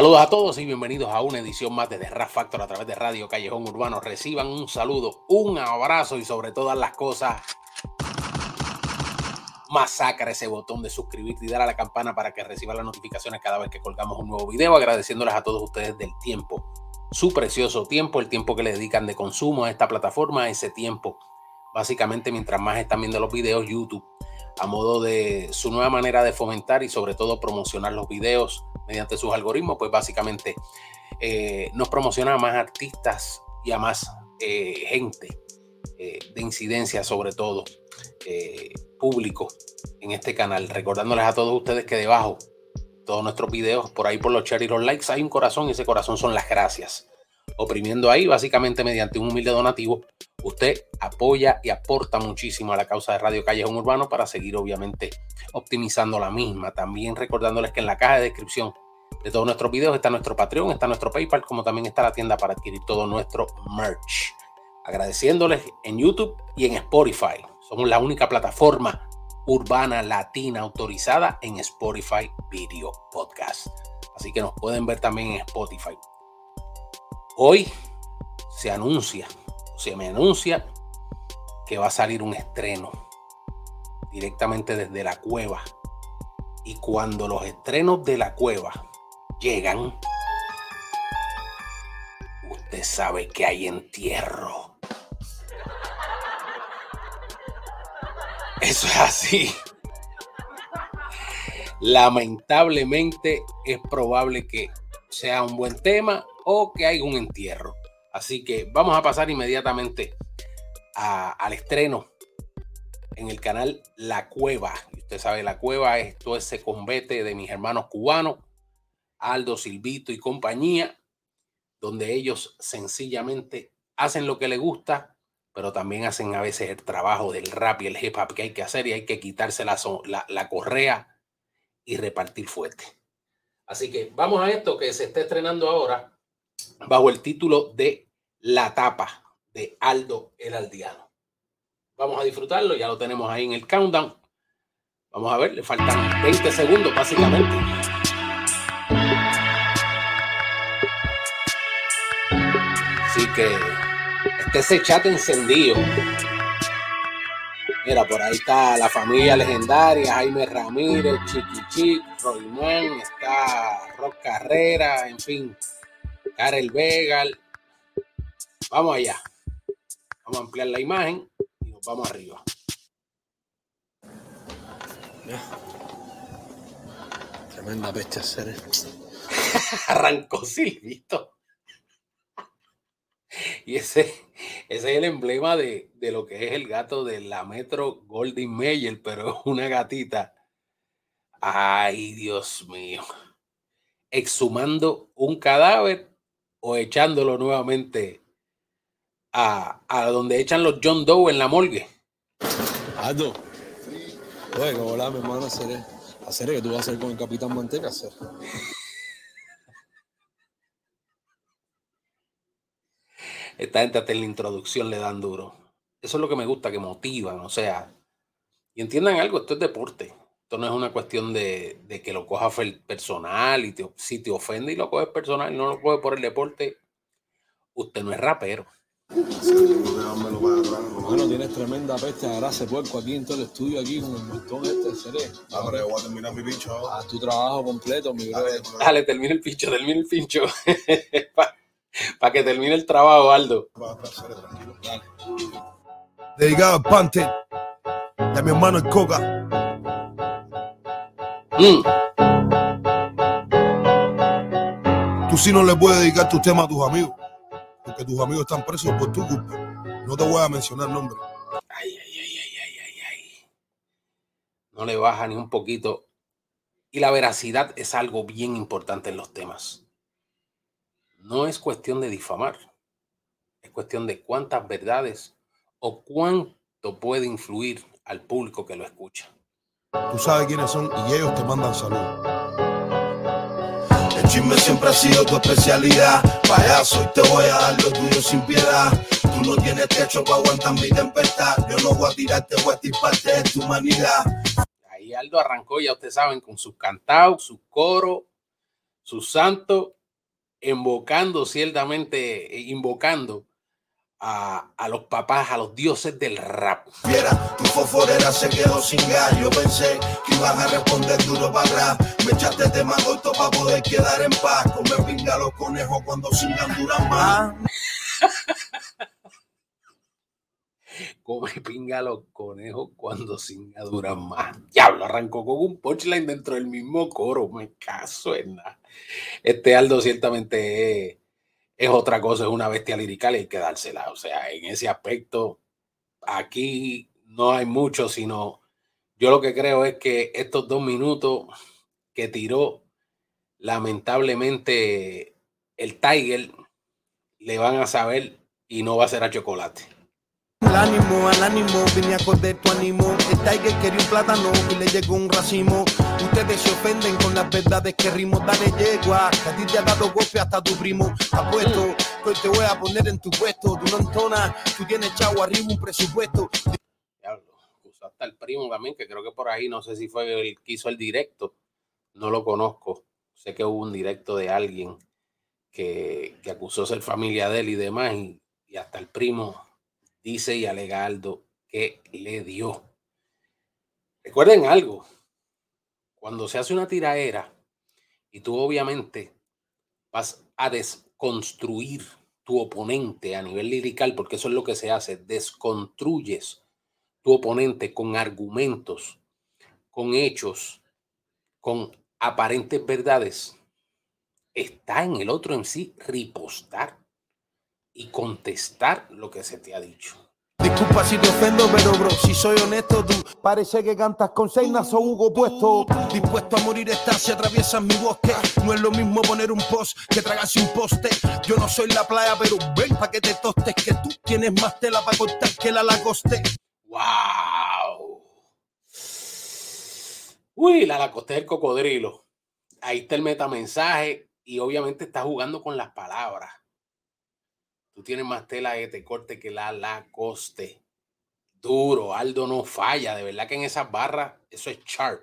Saludos a todos y bienvenidos a una edición más de The Rap Factor a través de Radio Callejón Urbano. Reciban un saludo, un abrazo y sobre todas las cosas, masacra ese botón de suscribirte y dar a la campana para que reciban las notificaciones cada vez que colgamos un nuevo video. Agradeciéndoles a todos ustedes del tiempo, su precioso tiempo, el tiempo que le dedican de consumo a esta plataforma, ese tiempo. Básicamente, mientras más están viendo los videos, YouTube a modo de su nueva manera de fomentar y sobre todo promocionar los videos mediante sus algoritmos, pues básicamente eh, nos promociona a más artistas y a más eh, gente eh, de incidencia sobre todo público en este canal. Recordándoles a todos ustedes que debajo todos nuestros videos, por ahí por los shares y los likes, hay un corazón y ese corazón son las gracias. Oprimiendo ahí, básicamente mediante un humilde donativo, usted apoya y aporta muchísimo a la causa de Radio Callejón Urbano para seguir obviamente optimizando la misma. También recordándoles que en la caja de descripción de todos nuestros videos está nuestro Patreon, está nuestro PayPal, como también está la tienda para adquirir todo nuestro merch. Agradeciéndoles en YouTube y en Spotify. Somos la única plataforma urbana latina autorizada en Spotify Video Podcast. Así que nos pueden ver también en Spotify. Hoy se anuncia se me anuncia que va a salir un estreno directamente desde la cueva. Y cuando los estrenos de la cueva llegan, usted sabe que hay entierro. Eso es así. Lamentablemente es probable que sea un buen tema o que haya un entierro. Así que vamos a pasar inmediatamente al estreno en el canal La Cueva. usted sabe, La Cueva es todo ese convete de mis hermanos cubanos, Aldo, Silvito y compañía, donde ellos sencillamente hacen lo que les gusta, pero también hacen a veces el trabajo del rap y el hip hop que hay que hacer y hay que quitarse la, la correa y repartir fuerte. Así que vamos a esto que se está estrenando ahora bajo el título de La tapa de Aldo el Aldiano. Vamos a disfrutarlo, ya lo tenemos ahí en el countdown. Vamos a ver, le faltan 20 segundos básicamente. Así que este ese chat encendido. Mira, por ahí está la familia legendaria, Jaime Ramírez, Chiqui Chic, Royman, está Rock Carrera, en fin, Karel Vegal. Vamos allá. Vamos a ampliar la imagen y nos vamos arriba. Tremenda bestia ser. Arrancó Silvito. Y ese, ese es el emblema de, de, lo que es el gato de la Metro Golden Mayer, pero una gatita. Ay, Dios mío. Exhumando un cadáver o echándolo nuevamente a, a donde echan los John Doe en la morgue. Aldo. Bueno, hola, mi hermano, hacer, hacer que tú vas a hacer con el Capitán Manteca, hacer. Esta gente hasta en la introducción le dan duro. Eso es lo que me gusta, que motivan, o sea, y entiendan algo, esto es deporte. Esto no es una cuestión de, de que lo cojas personal y te, si te ofende y lo coges personal y no lo coges por el deporte, usted no es rapero. Bueno, tienes tremenda peste de grasa puerco aquí en todo el estudio, aquí con el montón este, seré. Ah, pero voy a terminar mi pincho ahora. Haz tu trabajo completo, mi bro. Dale, termina el pincho, termina el pincho. Para que termine el trabajo, Aldo. Dedicado al Pante, de mi hermano el Coca. Mm. Tú sí no le puedes dedicar tus temas a tus amigos, porque tus amigos están presos por tu culpa. No te voy a mencionar nombre. Ay, ay, ay, ay, ay, ay, ay. No le baja ni un poquito. Y la veracidad es algo bien importante en los temas. No es cuestión de difamar. Es cuestión de cuántas verdades o cuánto puede influir al público que lo escucha. Tú sabes quiénes son y ellos te mandan salud. El chisme siempre ha sido tu especialidad. Payaso, y te voy a dar lo tuyo sin piedad. Tú no tienes techo para aguantar mi tempestad. Yo no voy a tirarte, voy a parte de tu humanidad. Ahí Aldo arrancó, ya ustedes saben, con sus cantados, sus coros, su santo, invocando ciertamente, eh, invocando a, a, los papás, a los dioses del rap. Fiera, tu foforera se quedó sin gas. Yo pensé que ibas a responder duro para rap. Me echaste tema corto para poder quedar en paz. Comer pinga los conejos cuando singan duran más. Come pinga los conejos cuando singa duran más. Diablo, arrancó con un punchline dentro del mismo coro. Me caso en nada. Este Aldo ciertamente es es otra cosa, es una bestia lirical y hay que dársela. O sea, en ese aspecto, aquí no hay mucho, sino yo lo que creo es que estos dos minutos que tiró, lamentablemente, el Tiger le van a saber y no va a ser a chocolate. El ánimo, al ánimo, vine a correr tu ánimo. El Tiger quería un plátano y le llegó un racimo. Ustedes se ofenden con las verdades que rimo. Dale yegua, que a ti te ha dado golpe hasta tu primo. Apuesto, que hoy te voy a poner en tu puesto. Tú no entonas, tú tienes chavo arriba un presupuesto. Diablo, hasta el primo también, que creo que por ahí, no sé si fue el que hizo el directo. No lo conozco. Sé que hubo un directo de alguien que, que acusó ser familia de él y demás. Y hasta el primo dice y alega Aldo que le dio. Recuerden algo, cuando se hace una tiraera y tú obviamente vas a desconstruir tu oponente a nivel lirical, porque eso es lo que se hace, desconstruyes tu oponente con argumentos, con hechos, con aparentes verdades, está en el otro en sí ripostar y contestar lo que se te ha dicho. Disculpa si te ofendo, pero bro, si soy honesto, tú parece que cantas con Seinas o Hugo puesto. Dispuesto a morir estás si atraviesas mi bosque. No es lo mismo poner un post que tragarse un poste. Yo no soy la playa, pero ven pa' que te tostes, que tú tienes más tela para cortar que la lacoste. ¡Wow! Uy, la lacoste del cocodrilo. Ahí está el metamensaje y obviamente está jugando con las palabras. Tú tienes más tela de te corte que la Lacoste. Duro, Aldo no falla. De verdad que en esas barras eso es sharp.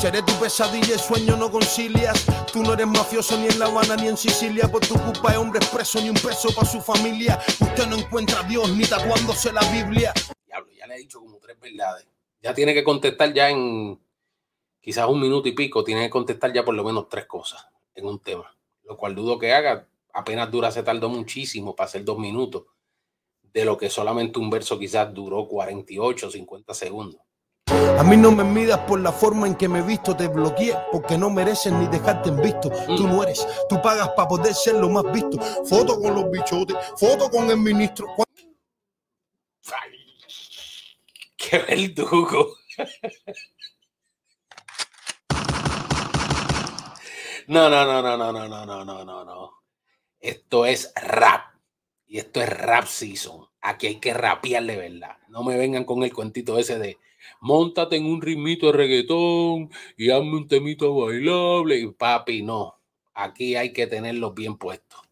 Seré tu pesadilla y sueño no concilias. Tú no eres mafioso ni en La Habana ni en Sicilia. Por tu culpa hay hombres presos ni un peso para su familia. Usted no encuentra a Dios ni tatuándose la Biblia. Diablo, ya le he dicho como tres verdades. Ya tiene que contestar ya en quizás un minuto y pico. Tiene que contestar ya por lo menos tres cosas en un tema. Lo cual dudo que haga apenas dura, se tardó muchísimo para hacer dos minutos, de lo que solamente un verso quizás duró 48, 50 segundos. A mí no me midas por la forma en que me he visto, te bloqueé porque no mereces ni dejarte en visto. Tú no eres, tú pagas para poder ser lo más visto. Foto con los bichotes, foto con el ministro. Ay, ¡Qué verdugo! No, no, no, no, no, no, no, no, no, no. Esto es rap. Y esto es rap season. Aquí hay que rapear de verdad. No me vengan con el cuentito ese de montate en un ritmito de reggaetón y hazme un temito bailable. Y papi, no. Aquí hay que tenerlos bien puestos.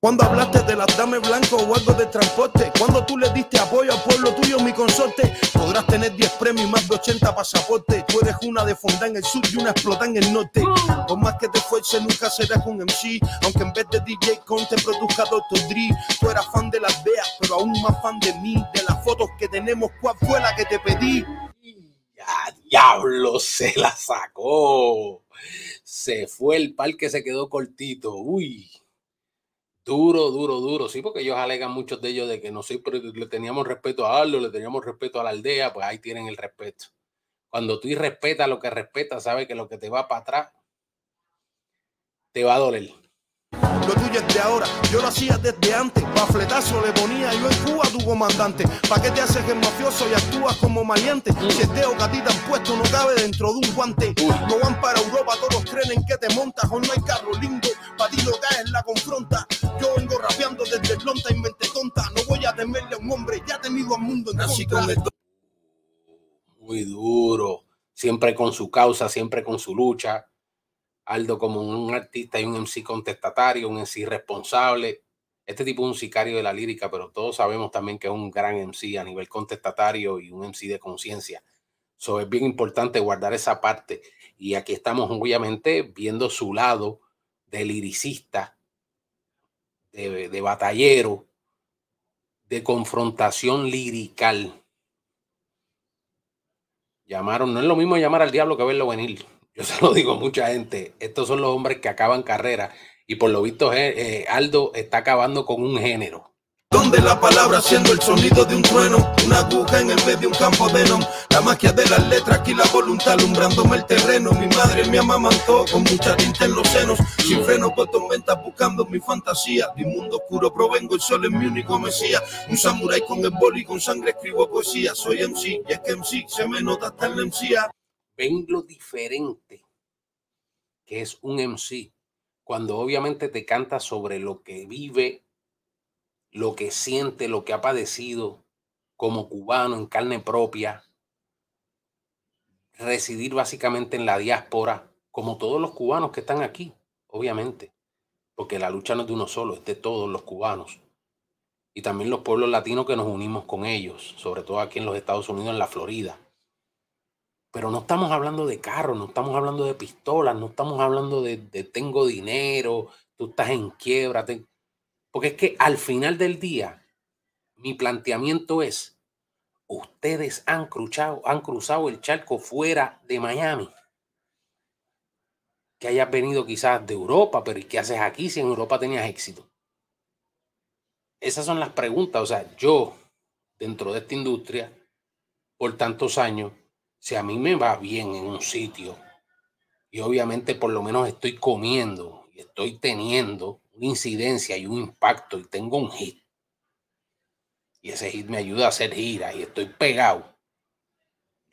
Cuando hablaste de las dames blancos o algo de transporte, cuando tú le diste apoyo al pueblo tuyo, mi consorte, podrás tener 10 premios y más de 80 pasaportes. Tú una de fonda en el sur y una explota en el norte. Por más que te esfuerces, nunca serás un MC. Aunque en vez de DJ Con te produzca Dr. Dre. Tú eras fan de las veas, pero aún más fan de mí. De las fotos que tenemos, ¿cuál fue la que te pedí? Ya, diablo, se la sacó. Se fue el par que se quedó cortito. Uy. Duro, duro, duro. Sí, porque ellos alegan muchos de ellos de que no sé, pero le teníamos respeto a Aldo, le teníamos respeto a la aldea, pues ahí tienen el respeto. Cuando tú respetas lo que respetas, sabes que lo que te va para atrás te va a doler. Lo tuyo es de ahora, yo lo hacía desde antes. Bafletazo le ponía yo en Cuba a tu comandante. ¿Pa' qué te haces el mafioso y actúas como maleante? Si el dedo que a ti te han puesto no cabe dentro de un guante. No van para Europa, todos creen en que te montas. O no hay carro lindo, pa' ti lo caes la confronta. Yo vengo rapeando desde el lonta y mente tonta. No voy a temerle a un hombre, ya he tenido al mundo en Así contra. con Muy duro. Siempre con su causa, siempre con su lucha. Aldo como un artista y un MC contestatario, un MC responsable. Este tipo es un sicario de la lírica, pero todos sabemos también que es un gran MC a nivel contestatario y un MC de conciencia. So, es bien importante guardar esa parte. Y aquí estamos, obviamente, viendo su lado de liricista, de, de batallero, de confrontación lirical. Llamaron, no es lo mismo llamar al diablo que verlo venir. Yo se lo digo a mucha gente. Estos son los hombres que acaban carrera y por lo visto eh, Aldo está acabando con un género. Donde la palabra siendo el sonido de un trueno, una aguja en el medio de un campo de non, la magia de las letras y la voluntad alumbrándome el terreno. Mi madre me amamantó con mucha tinta en los senos, sin freno por tormentas buscando mi fantasía. Mi mundo oscuro provengo, el sol es mi único mesía. Un samurái con el boli, con sangre escribo poesía. Soy MC, y es que MC se me nota hasta en la. Ven lo diferente que es un MC cuando obviamente te canta sobre lo que vive lo que siente, lo que ha padecido como cubano en carne propia, residir básicamente en la diáspora, como todos los cubanos que están aquí, obviamente, porque la lucha no es de uno solo, es de todos los cubanos. Y también los pueblos latinos que nos unimos con ellos, sobre todo aquí en los Estados Unidos, en la Florida. Pero no estamos hablando de carros, no estamos hablando de pistolas, no estamos hablando de, tengo dinero, tú estás en quiebra. Porque es que al final del día, mi planteamiento es, ustedes han cruzado, han cruzado el charco fuera de Miami. Que hayas venido quizás de Europa, pero ¿y qué haces aquí si en Europa tenías éxito? Esas son las preguntas. O sea, yo, dentro de esta industria, por tantos años, si a mí me va bien en un sitio, y obviamente por lo menos estoy comiendo y estoy teniendo una incidencia y un impacto y tengo un hit. Y ese hit me ayuda a hacer giras y estoy pegado.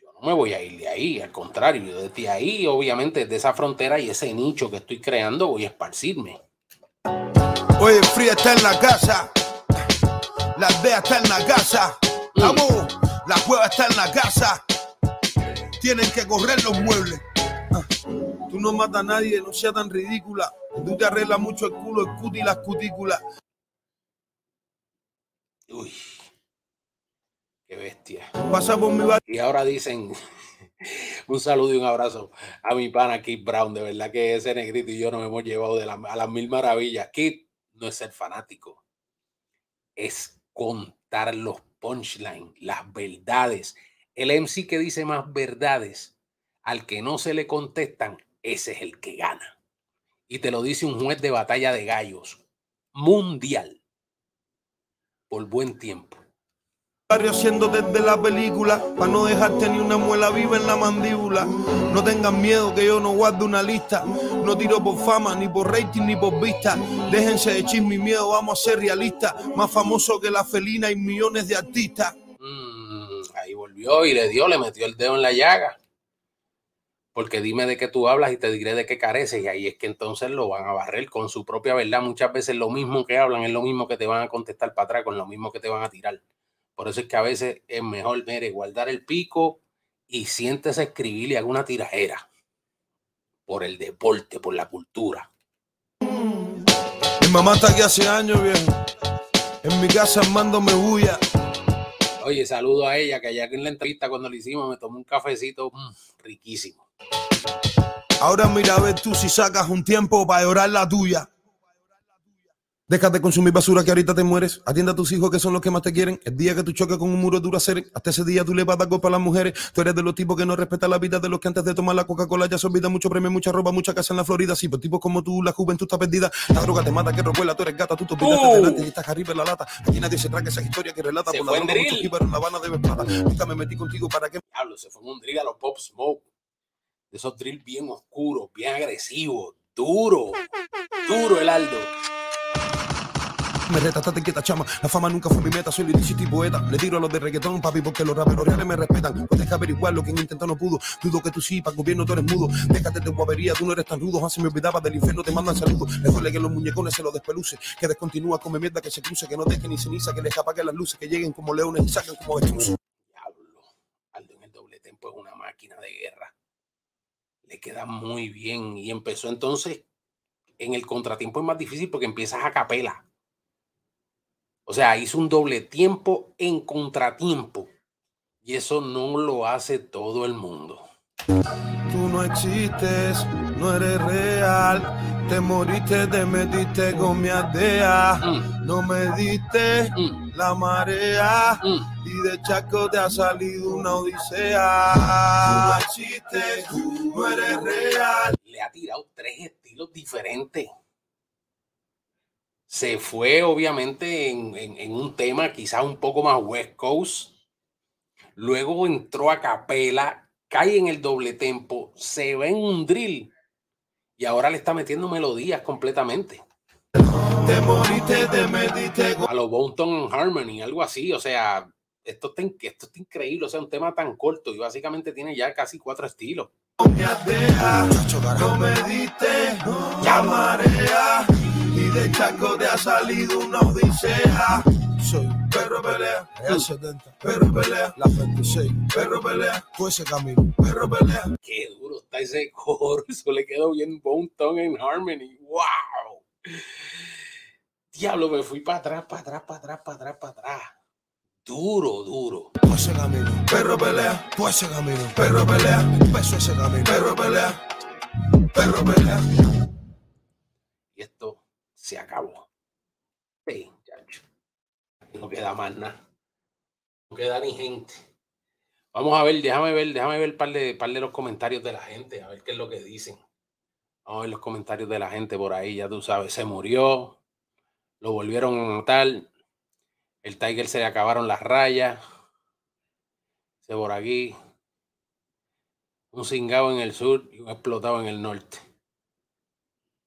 Yo no me voy a ir de ahí, al contrario, yo desde ahí, obviamente, desde esa frontera y ese nicho que estoy creando, voy a esparcirme. Oye, fría está en la casa, la aldea está en la casa, mm. vamos, la cueva está en la casa, tienen que correr los muebles. Ah, tú no matas a nadie, no sea tan ridícula. Tú te arreglas mucho el culo, el cuti y las cutículas. Uy, qué bestia. Pasa por mi Y ahora dicen un saludo y un abrazo a mi pana Kit Brown. De verdad que ese negrito y yo nos hemos llevado de a las mil maravillas. Kit no es ser fanático, es contar los punchlines, las verdades. El MC que dice más verdades al que no se le contestan, ese es el que gana y te lo dice un juez de batalla de gallos mundial por buen tiempo. Haciendo desde la película, para no dejarte ni una muela viva en la mandíbula. No tengan miedo que yo no guardo una lista. No tiro por fama, ni por rating, ni por vista. Déjense de chisme y miedo, vamos a ser realistas. Más famoso que la felina y millones de artistas. Ahí volvió y le dio, le metió el dedo en la llaga porque dime de qué tú hablas y te diré de qué careces. Y ahí es que entonces lo van a barrer con su propia verdad. Muchas veces lo mismo que hablan es lo mismo que te van a contestar para atrás, con lo mismo que te van a tirar. Por eso es que a veces es mejor, mire, guardar el pico y siéntese escribir y alguna tirajera por el deporte, por la cultura. Mi mamá está aquí hace años, viejo. En mi casa armándome bulla. Oye, saludo a ella, que allá en la entrevista cuando le hicimos me tomó un cafecito mm, riquísimo. Ahora mira a ver tú si sacas un tiempo para llorar la tuya. Déjate de consumir basura que ahorita te mueres. Atienda a tus hijos que son los que más te quieren. El día que tú choques con un muro dura ser, hasta ese día tú le vas a dar golpe a las mujeres. Tú eres de los tipos que no respetan la vida de los que antes de tomar la Coca-Cola ya se olvida mucho premio, mucha ropa, mucha casa en la Florida. Sí, pues tipos como tú, la juventud está perdida. La droga te mata, que revuela, tú eres gata, tú te olvidaste uh. delante y estás arriba en la lata. Aquí nadie se traga esa historia que relata por la droga, muchos en La Habana de plata. Nunca me metí contigo para que... Diablo, se fue un drill a los Pop Smoke esos drills bien oscuros, bien agresivos, duro, duro el Aldo. Me reta, estate quieta, chama. La fama nunca fue mi meta, soy lyricista y poeta. Le tiro a los de reggaetón, papi, porque los raperos reales me respetan. Deja averiguar lo que intentado no pudo. Dudo que tú sí, para gobierno tú eres mudo. Déjate de guavería, tú no eres tan rudo. Así me olvidaba del infierno, te mandan saludos. Mejor que los muñecones se los despeluce. Que descontinúa, come mierda, que se cruce. Que no deje ni ceniza, que les apague las luces. Que lleguen como leones y saquen como avestruces. Diablo, Aldo en el doble tempo es una máquina de guerra le queda muy bien. Y empezó entonces, en el contratiempo es más difícil porque empiezas a capela. O sea, hizo un doble tiempo en contratiempo. Y eso no lo hace todo el mundo. Tú no existes, no eres real. Te moriste, te metiste con mi aldea. Mm, No me diste mm, la marea. mm. Y de Chaco te ha salido una odisea. Tú no existes, no eres real. Le ha tirado tres estilos diferentes. Se fue obviamente en, en- en un tema quizás un poco más West Coast. Luego entró a capela, cae en el doble tempo, se ve en un drill y ahora le está metiendo melodías completamente. Te moriste, te metiste con A los Bonton Harmony, algo así. O sea, esto está, esto está increíble. O sea, un tema tan corto y básicamente tiene ya casi cuatro estilos. mi aldea. No me diste la marea. Y de Chaco te ha salido una odisea. Soy perro pelea, real 70. Perro pelea, la 26. Perro pelea, fue ese camino. Perro pelea. Qué duro está ese coro. Eso le quedó bien Bonton en Harmony. ¡Wow! Diablo, me fui para atrás, para atrás, para atrás, para atrás, para atrás. Duro, duro. Fue ese camino. Perro pelea, fue ese camino. Perro pelea, empezó ese camino. Perro pelea, perro pelea. Y esto se acabó. Sí, chacho. No queda más nada. No queda ni gente. Vamos a ver, déjame ver, déjame ver par de, par de los comentarios de la gente, a ver qué es lo que dicen. Vamos a ver los comentarios de la gente por ahí, ya tú sabes, se murió, lo volvieron a matar, el Tiger se le acabaron las rayas, se por aquí, un cingado en el sur y un explotado en el norte.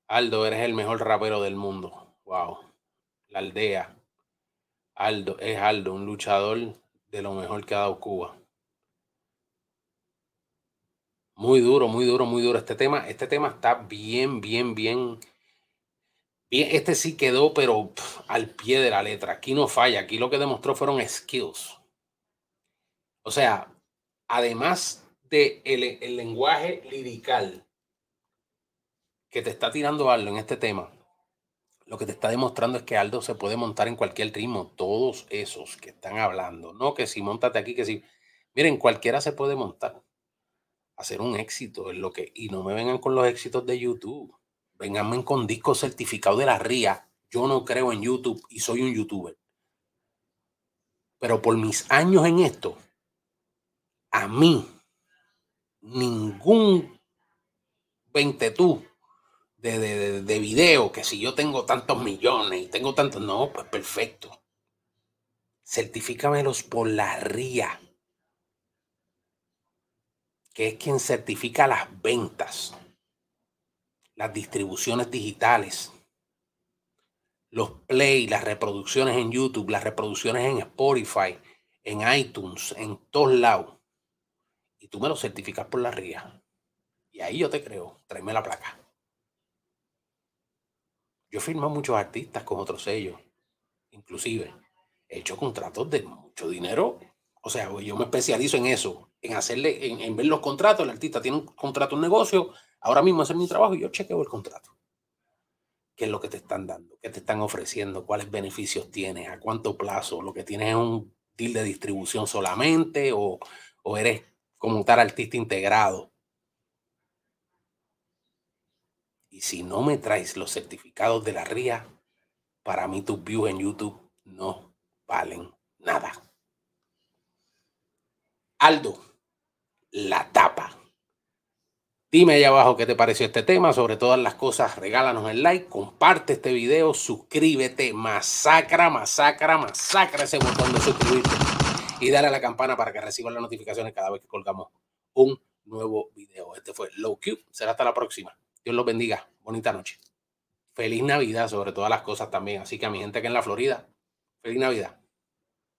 Aldo, eres el mejor rapero del mundo. Wow. La aldea. Aldo, es Aldo, un luchador de lo mejor que ha dado Cuba. Muy duro, muy duro, muy duro. Este tema, este tema está bien, bien, bien. Bien, este sí quedó, pero al pie de la letra. Aquí no falla. Aquí lo que demostró fueron skills. O sea, además de el lenguaje lirical que te está tirando Aldo en este tema, lo que te está demostrando es que Aldo se puede montar en cualquier ritmo. Todos esos que están hablando, no que si montate aquí, que si. Miren, cualquiera se puede montar. Hacer un éxito es lo que. Y no me vengan con los éxitos de YouTube. Vénganme con discos certificados de la RIA. Yo no creo en YouTube y soy un youtuber. Pero por mis años en esto, a mí, ningún 20 tú de, de, de, de video, que si yo tengo tantos millones y tengo tantos, no, pues perfecto. Certifícamelos por la RIA, que es quien certifica las ventas, las distribuciones digitales, los play, las reproducciones en YouTube, las reproducciones en Spotify, en iTunes, en todos lados. Y tú me lo certificas por la RIA. Y ahí yo te creo, tráeme la placa. Yo firmo muchos artistas con otros sellos, inclusive he hecho contratos de mucho dinero. O sea, yo me especializo en eso, en hacerle, en, ver los contratos. El artista tiene un contrato, un negocio. Ahora mismo hacer mi trabajo y yo chequeo el contrato. ¿Qué es lo que te están dando? ¿Qué te están ofreciendo? ¿Cuáles beneficios tienes? ¿A cuánto plazo? ¿Lo que tienes es un deal de distribución solamente o, o eres como tal artista integrado? Y si no me traes los certificados de la RIA, para mí tus views en YouTube no valen nada. Aldo, la tapa. Dime allá abajo qué te pareció este tema. Sobre todas las cosas, regálanos el like, comparte este video, suscríbete, masacra, masacra, masacra ese botón de suscribirte y dale a la campana para que recibas las notificaciones cada vez que colgamos un nuevo video. Este fue Low Q. Será hasta la próxima. Dios los bendiga. Bonita noche. Feliz Navidad sobre todas las cosas también. Así que a mi gente que en la Florida, feliz Navidad.